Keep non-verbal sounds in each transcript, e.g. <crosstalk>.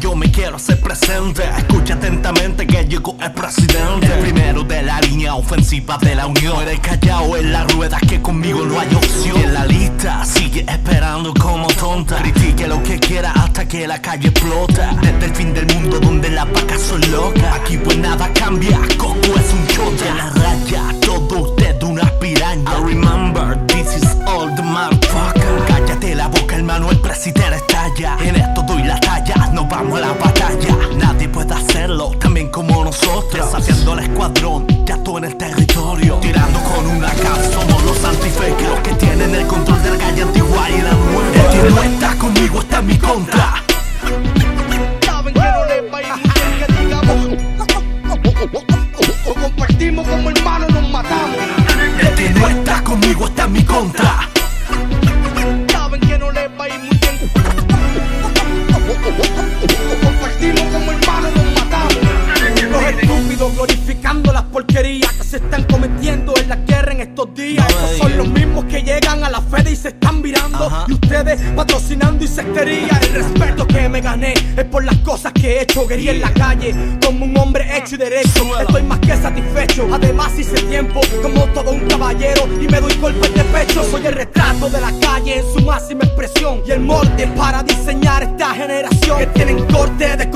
Yo me quiero hacer presente. Escucha atentamente que llegó el presidente. El primero de la línea ofensiva de la unión. Eres callado en la rueda que conmigo no hay opción. Y en la lista sigue esperando como tonta. Critique lo que quiera hasta que la calle explota. Desde el fin del mundo donde las vacas son locas. Aquí pues nada cambia, Coco es un chota. En la raya, todo usted una piraña. I remember, this is all the motherfucker. Cállate la boca hermano, el presidente estalla En esto doy la talla, nos vamos a la batalla. Nadie puede hacerlo, también como nosotros. Desafiando el escuadrón, ya todo en el territorio. Tirando con una cap, somos los antifecas Los que tienen el control del calle antigua y la nueva. El no está conmigo está en mi contra porquerías que se están cometiendo en la guerra en estos días. Estos son los mismos que llegan a la fe y se están virando. Ajá. Y ustedes patrocinando insectería. El respeto que me gané es por las cosas que he hecho. Guerrí en la calle como un hombre hecho y derecho. Estoy más que satisfecho. Además hice tiempo como todo un caballero Y me doy golpes de pecho. Soy el retrato de la calle en su máxima expresión. Y el molde para diseñar esta generación. Que tienen corte de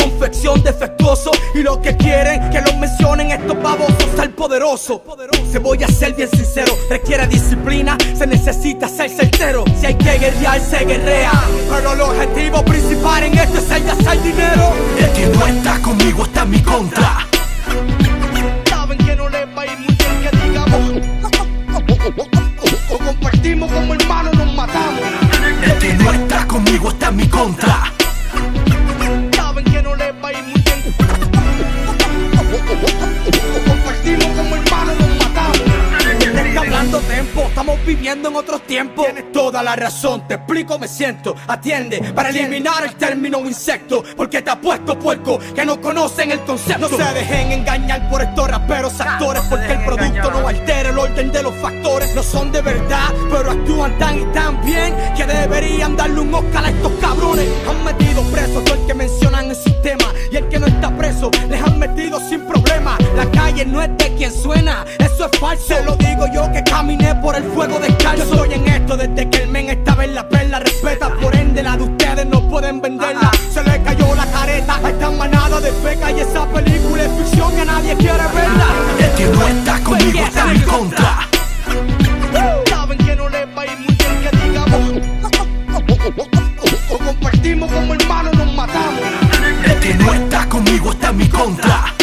defectuoso Y lo que quieren que los mencionen estos babosos. Al poderoso Se voy a ser bien sincero Requiere disciplina, se necesita ser certero. Si hay que guerrear, se guerrea. Pero el objetivo principal viviendo en otros tiempos. Tienes toda la razón, te explico, me siento. Atiende, para eliminar el término insecto Porque te apuesto puerco que no conocen el concepto. No se dejen engañar por estos raperos actores Porque el producto no altera el orden de los factores. No son de verdad, pero actúan tan y tan bien Que deberían darle un Oscar a estos cabrones. Han metido preso es de quien suena, eso es falso. Se lo digo yo que caminé por el fuego descalzo Yo estoy en esto desde que el men estaba en la perla Respeta, por ende la de ustedes no pueden venderla. Se le cayó la careta a esta manada de feca Y esa película es ficción que nadie quiere verla. El que no está conmigo está en mi contra. Saben que no les va a ir muy bien que digamos. O compartimos como hermanos nos matamos. <laughs> El que no está conmigo está en mi contra